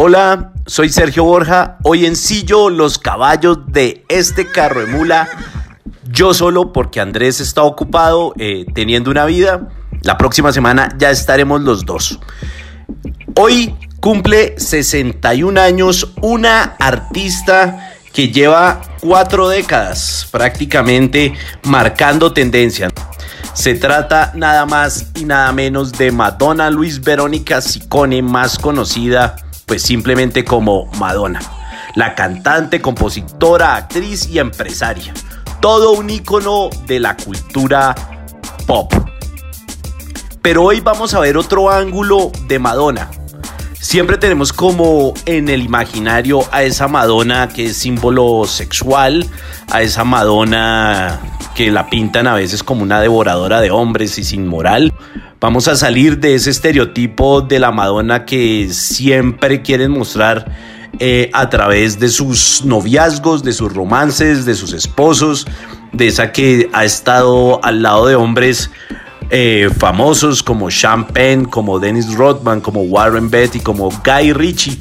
Hola, soy Sergio Borja. Hoy ensillo los caballos de este carro de mula. Yo solo porque Andrés está ocupado eh, teniendo una vida. La próxima semana ya estaremos los dos. Hoy cumple 61 años una artista que lleva cuatro décadas prácticamente marcando tendencia. Se trata nada más y nada menos de Madonna Luis Verónica Sicone, más conocida pues simplemente como Madonna. La cantante, compositora, actriz y empresaria. Todo un icono de la cultura pop. Pero hoy vamos a ver otro ángulo de Madonna. Siempre tenemos como en el imaginario a esa Madonna que es símbolo sexual, a esa Madonna que la pintan a veces como una devoradora de hombres y sin moral. Vamos a salir de ese estereotipo de la Madonna que siempre quieren mostrar eh, a través de sus noviazgos, de sus romances, de sus esposos, de esa que ha estado al lado de hombres eh, famosos como Sean Penn, como Dennis Rodman, como Warren Beatty, como Guy Ritchie.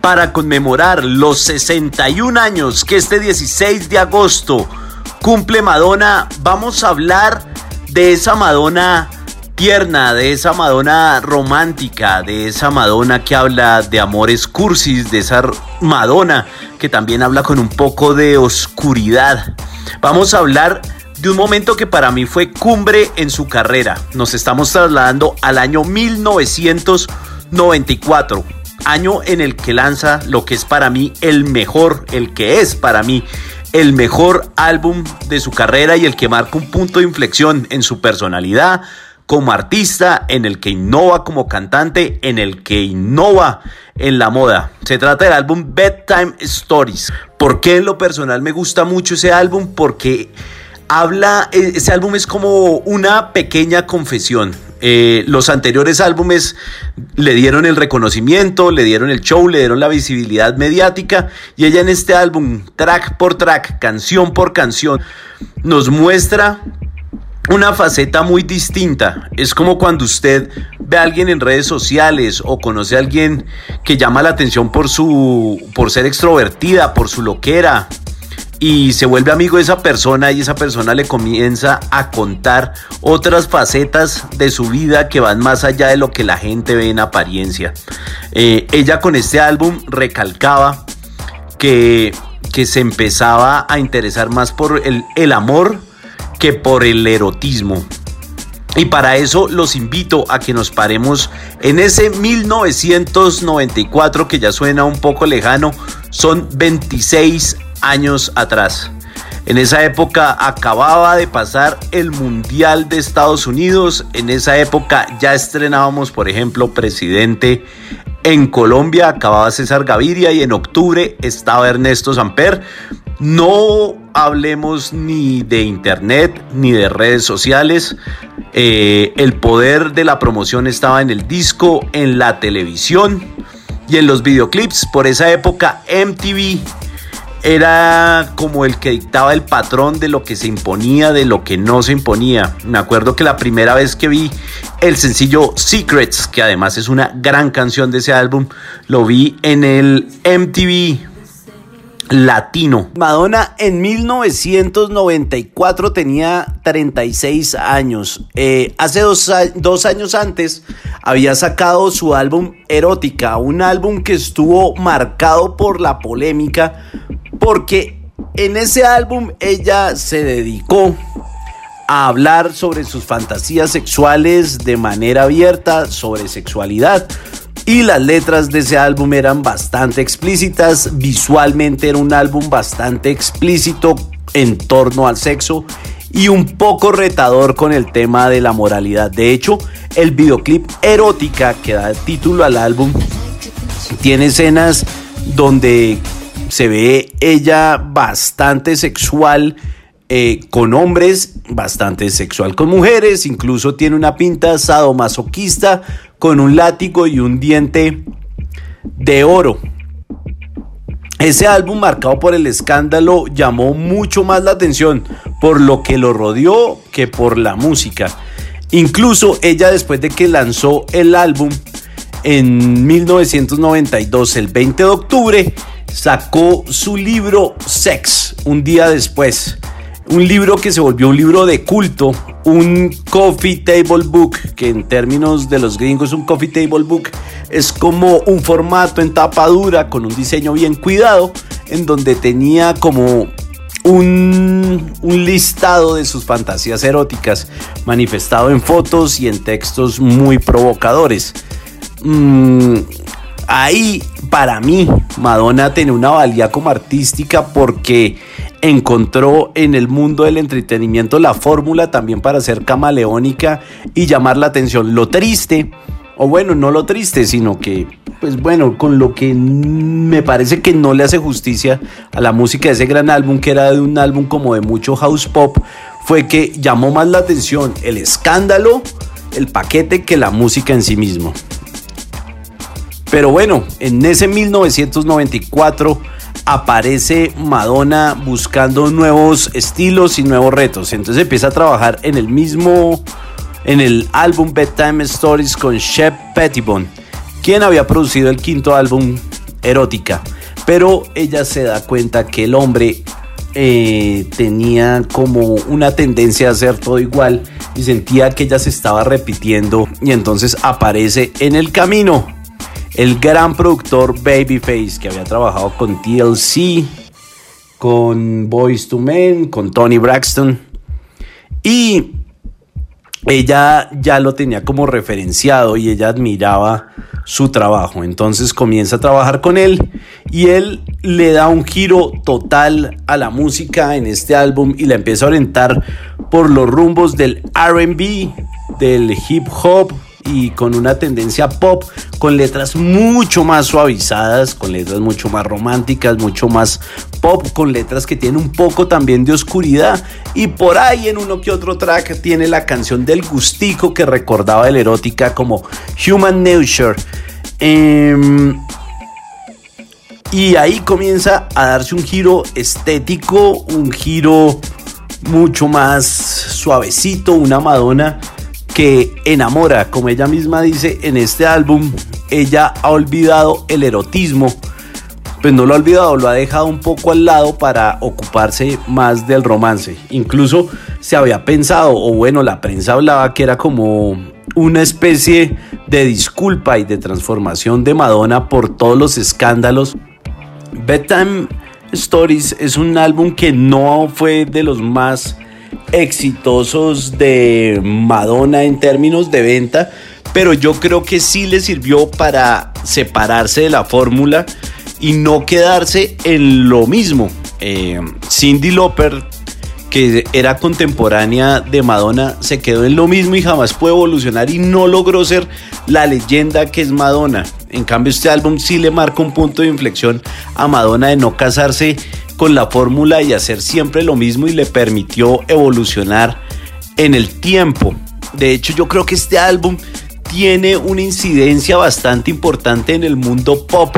Para conmemorar los 61 años que este 16 de agosto cumple Madonna, vamos a hablar de esa Madonna tierna, de esa Madonna romántica, de esa Madonna que habla de amores cursis, de esa Madonna que también habla con un poco de oscuridad. Vamos a hablar de un momento que para mí fue cumbre en su carrera. Nos estamos trasladando al año 1994, año en el que lanza lo que es para mí el mejor, el que es para mí el mejor álbum de su carrera y el que marca un punto de inflexión en su personalidad, como artista, en el que innova como cantante, en el que innova en la moda. Se trata del álbum Bedtime Stories. ¿Por qué en lo personal me gusta mucho ese álbum? Porque habla, e, ese álbum es como una pequeña confesión. Eh, los anteriores álbumes le dieron el reconocimiento, le dieron el show, le dieron la visibilidad mediática y ella en este álbum, track por track, canción por canción, nos muestra una faceta muy distinta. Es como cuando usted ve a alguien en redes sociales o conoce a alguien que llama la atención por su por ser extrovertida, por su loquera y se vuelve amigo de esa persona y esa persona le comienza a contar otras facetas de su vida que van más allá de lo que la gente ve en apariencia. Eh, ella con este álbum recalcaba que, que se empezaba a interesar más por el, el amor que por el erotismo. Y para eso los invito a que nos paremos en ese 1994 que ya suena un poco lejano, son 26 años atrás. En esa época acababa de pasar el Mundial de Estados Unidos, en esa época ya estrenábamos, por ejemplo, presidente en Colombia, acababa César Gaviria y en octubre estaba Ernesto Samper. No hablemos ni de internet ni de redes sociales. Eh, el poder de la promoción estaba en el disco, en la televisión y en los videoclips. Por esa época MTV era como el que dictaba el patrón de lo que se imponía, de lo que no se imponía. Me acuerdo que la primera vez que vi el sencillo Secrets, que además es una gran canción de ese álbum, lo vi en el MTV latino. Madonna en 1994 tenía 36 años. Eh, hace dos, dos, años antes había sacado su álbum Erótica, un álbum que estuvo marcado por la polémica porque en ese álbum ella se dedicó a hablar sobre sus fantasías sexuales de manera abierta, sobre sexualidad. Y las letras de ese álbum eran bastante explícitas, visualmente era un álbum bastante explícito en torno al sexo y un poco retador con el tema de la moralidad. De hecho, el videoclip erótica que da título al álbum tiene escenas donde se ve ella bastante sexual eh, con hombres, bastante sexual con mujeres, incluso tiene una pinta sadomasoquista con un látigo y un diente de oro. Ese álbum marcado por el escándalo llamó mucho más la atención por lo que lo rodeó que por la música. Incluso ella después de que lanzó el álbum en 1992, el 20 de octubre, sacó su libro Sex, un día después. Un libro que se volvió un libro de culto, un coffee table book, que en términos de los gringos un coffee table book es como un formato en tapa dura con un diseño bien cuidado, en donde tenía como un, listado de sus fantasías eróticas manifestado en fotos y en textos muy provocadores. Mm, ahí, para mí, Madonna tiene una valía como artística porque encontró en el mundo del entretenimiento la fórmula también para ser camaleónica y llamar la atención. Lo triste, o bueno, no lo triste, sino que, pues bueno, con lo que me parece que no le hace justicia a la música de ese gran álbum, que era de un álbum como de mucho house pop, fue que llamó más la atención el escándalo, el paquete, que la música en sí mismo. Pero bueno, en ese 1994 aparece Madonna buscando nuevos estilos y nuevos retos. Entonces empieza a trabajar en el mismo, en el álbum Bedtime Stories con Shep Pettibone, quien había producido el quinto álbum Erótica. Pero ella se da cuenta que el hombre eh, tenía como una tendencia a hacer todo igual y sentía que ella se estaba repitiendo y entonces aparece en el camino el gran productor Babyface, que había trabajado con TLC, con Boys to Men, con Tony Braxton. Y ella ya lo tenía como referenciado y ella admiraba su trabajo. Entonces comienza a trabajar con él y él le da un giro total a la música en este álbum y la empieza a orientar por los rumbos del RB, del hip hop, y con una tendencia pop, con letras mucho más suavizadas, con letras mucho más románticas, mucho más pop, con letras que tienen un poco también de oscuridad. Y por ahí en uno que otro track tiene la canción del gustico que recordaba el erótica como Human Nature. Em, y ahí comienza a darse un giro estético, un giro mucho más suavecito, una Madonna que enamora, como ella misma dice en este álbum, ella ha olvidado el erotismo, pues no lo ha olvidado, lo ha dejado un poco al lado para ocuparse más del romance. Incluso se había pensado, o bueno, la prensa hablaba que era como una especie de disculpa y de transformación de Madonna por todos los escándalos. Bedtime Stories es un álbum que no fue de los más exitosos de Madonna en términos de venta, pero yo creo que sí le sirvió para separarse de la fórmula y no quedarse en lo mismo. Eh, Cindy Lauper, que era contemporánea de Madonna, se quedó en lo mismo y jamás pudo evolucionar y no logró ser la leyenda que es Madonna. En cambio, este álbum sí le marca un punto de inflexión a Madonna de no casarse con la fórmula y hacer siempre lo mismo y le permitió evolucionar en el tiempo. De hecho, yo creo que este álbum tiene una incidencia bastante importante en el mundo pop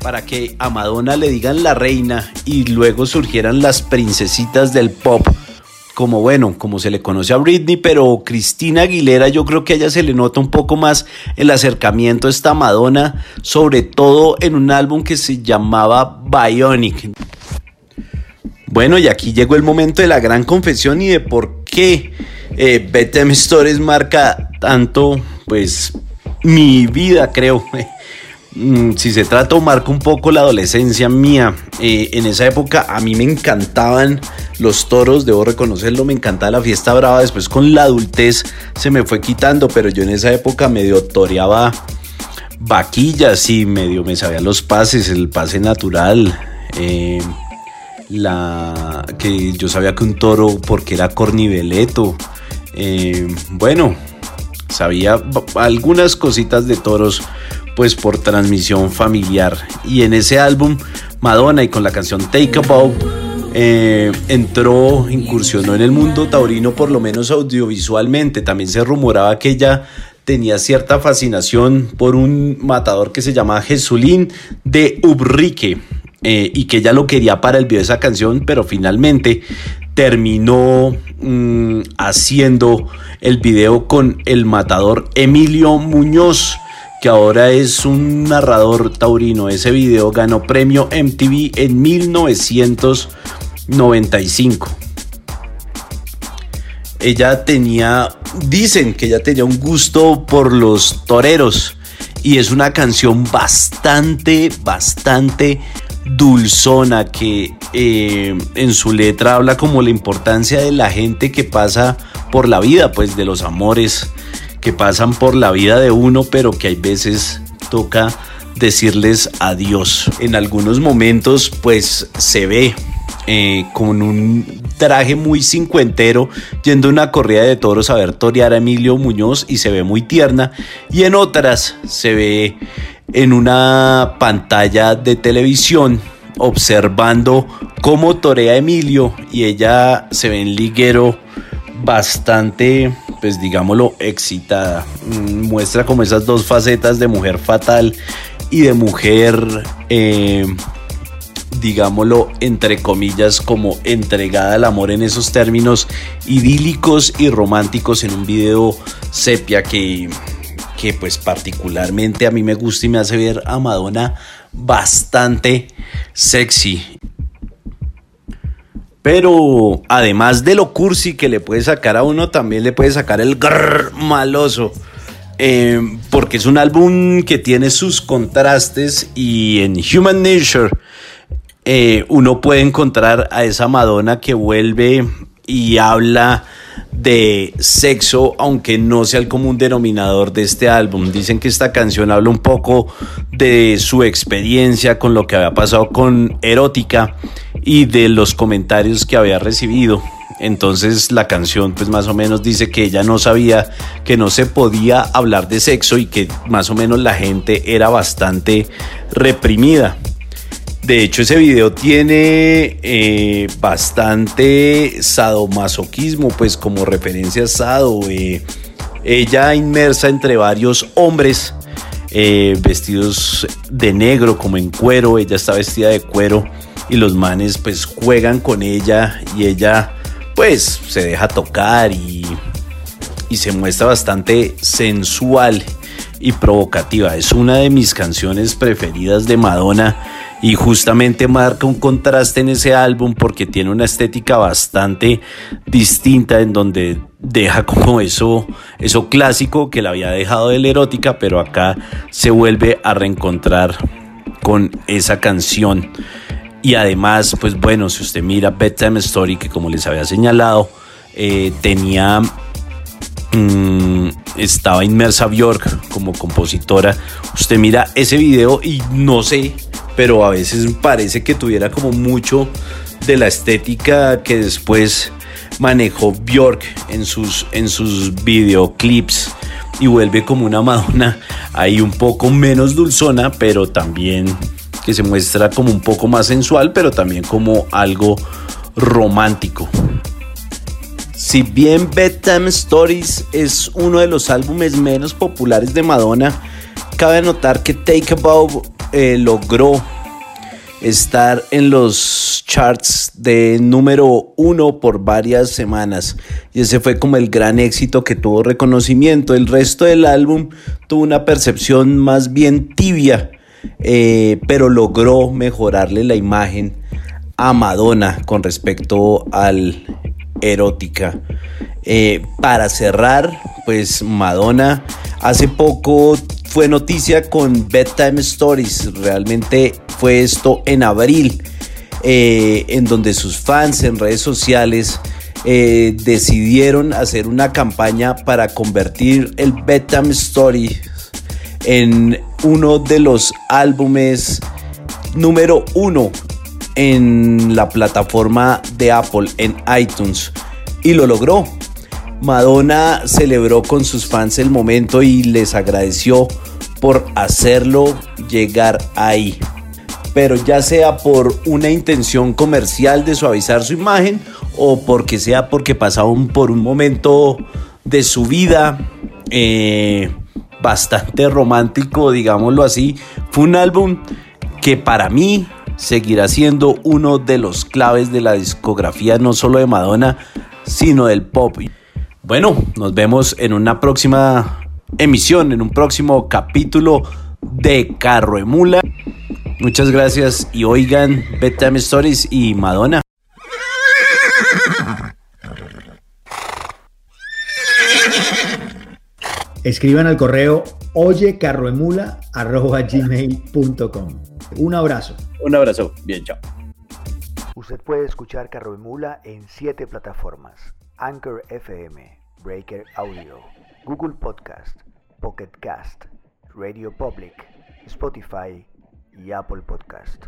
para que a Madonna le digan la reina y luego surgieran las princesitas del pop como bueno, como se le conoce a Britney, pero Cristina Aguilera yo creo que a ella se le nota un poco más el acercamiento a esta Madonna, sobre todo en un álbum que se llamaba Bionic. Bueno, y aquí llegó el momento de la gran confesión y de por qué eh, BTM Stories marca tanto, pues, mi vida, creo. Mm, si se trata marca un poco la adolescencia mía, eh, en esa época a mí me encantaban los toros, debo reconocerlo, me encantaba la fiesta brava, después con la adultez se me fue quitando, pero yo en esa época medio toreaba vaquillas y medio me sabía los pases, el pase natural. Eh, la que yo sabía que un toro porque era corniveleto. Eh, bueno, sabía algunas cositas de toros pues por transmisión familiar. Y en ese álbum Madonna y con la canción Take a Bow eh, entró, incursionó en el mundo taurino por lo menos audiovisualmente. También se rumoraba que ella tenía cierta fascinación por un matador que se llama Jesulín de Ubrique. Eh, y que ella lo quería para el video de esa canción, pero finalmente terminó mm, haciendo el video con el matador Emilio Muñoz, que ahora es un narrador taurino. Ese video ganó premio MTV en 1995. Ella tenía, dicen que ella tenía un gusto por los toreros y es una canción bastante, bastante dulzona que eh, en su letra habla como la importancia de la gente que pasa por la vida, pues de los amores que pasan por la vida de uno, pero que hay veces toca decirles adiós. En algunos momentos pues se ve eh, con un traje muy cincuentero yendo a una corrida de toros a ver torear a Emilio Muñoz y se ve muy tierna y en otras se ve en una pantalla de televisión observando cómo torea Emilio y ella se ve en liguero bastante, pues digámoslo, excitada. Mm, muestra como esas dos facetas de mujer fatal y de mujer, eh, digámoslo, entre comillas, como entregada al amor en esos términos idílicos y románticos en un video sepia que que pues particularmente a mí me gusta y me hace ver a Madonna bastante sexy. Pero además de lo cursi que le puede sacar a uno, también le puede sacar el grrr maloso. Eh, porque es un álbum que tiene sus contrastes y en Human Nature eh, uno puede encontrar a esa Madonna que vuelve y habla de sexo, aunque no sea el común denominador de este álbum. Dicen que esta canción habla un poco de su experiencia con lo que había pasado con Erótica y de los comentarios que había recibido. Entonces la canción pues más o menos dice que ella no sabía que no se podía hablar de sexo y que más o menos la gente era bastante reprimida. De hecho, ese video tiene eh, bastante sadomasoquismo, pues como referencia a sado. Eh, ella inmersa entre varios hombres eh, vestidos de negro, como en cuero. Ella está vestida de cuero y los manes pues juegan con ella y ella pues se deja tocar y, y se muestra bastante sensual y provocativa. Es una de mis canciones preferidas de Madonna y justamente marca un contraste en ese álbum porque tiene una estética bastante distinta en donde deja como eso, eso clásico que la había dejado de la erótica, pero acá se vuelve a reencontrar con esa canción. Y además, pues bueno, si usted mira Bedtime Story, que como les había señalado, eh, tenía mm, estaba inmersa Bjork como compositora. Usted mira ese video y no sé pero a veces parece que tuviera como mucho de la estética que después manejó Bjork en sus, en sus videoclips y vuelve como una Madonna ahí un poco menos dulzona, pero también que se muestra como un poco más sensual, pero también como algo romántico. Si bien Bedtime Stories es uno de los álbumes menos populares de Madonna, cabe notar que Take a Bow eh, logró estar en los charts de número uno por varias semanas y ese fue como el gran éxito que tuvo reconocimiento. El resto del álbum tuvo una percepción más bien tibia, eh, pero logró mejorarle la imagen a Madonna con respecto al erótica. Eh, para cerrar, pues Madonna hace poco fue noticia con Bedtime Stories. Realmente fue esto en abril, eh, en donde sus fans en redes sociales eh, decidieron hacer una campaña para convertir el Bedtime Stories en uno de los álbumes número uno en la plataforma de Apple, en iTunes. Y lo logró. Madonna celebró con sus fans el momento y les agradeció por hacerlo llegar ahí. Pero ya sea por una intención comercial de suavizar su imagen o porque sea porque pasaron por un momento de su vida eh, bastante romántico, digámoslo así, fue un álbum que para mí seguirá siendo uno de los claves de la discografía no solo de Madonna, sino del pop. Bueno, nos vemos en una próxima emisión, en un próximo capítulo de Carro Emula. Muchas gracias y oigan Bedtime Stories y Madonna. Escriban al correo oyecarroemula.gmail.com Un abrazo. Un abrazo. Bien, chao. Usted puede escuchar Carroemula en siete plataformas. Anchor FM, Breaker Audio, Google Podcast, Pocket Cast, Radio Public, Spotify y Apple Podcast.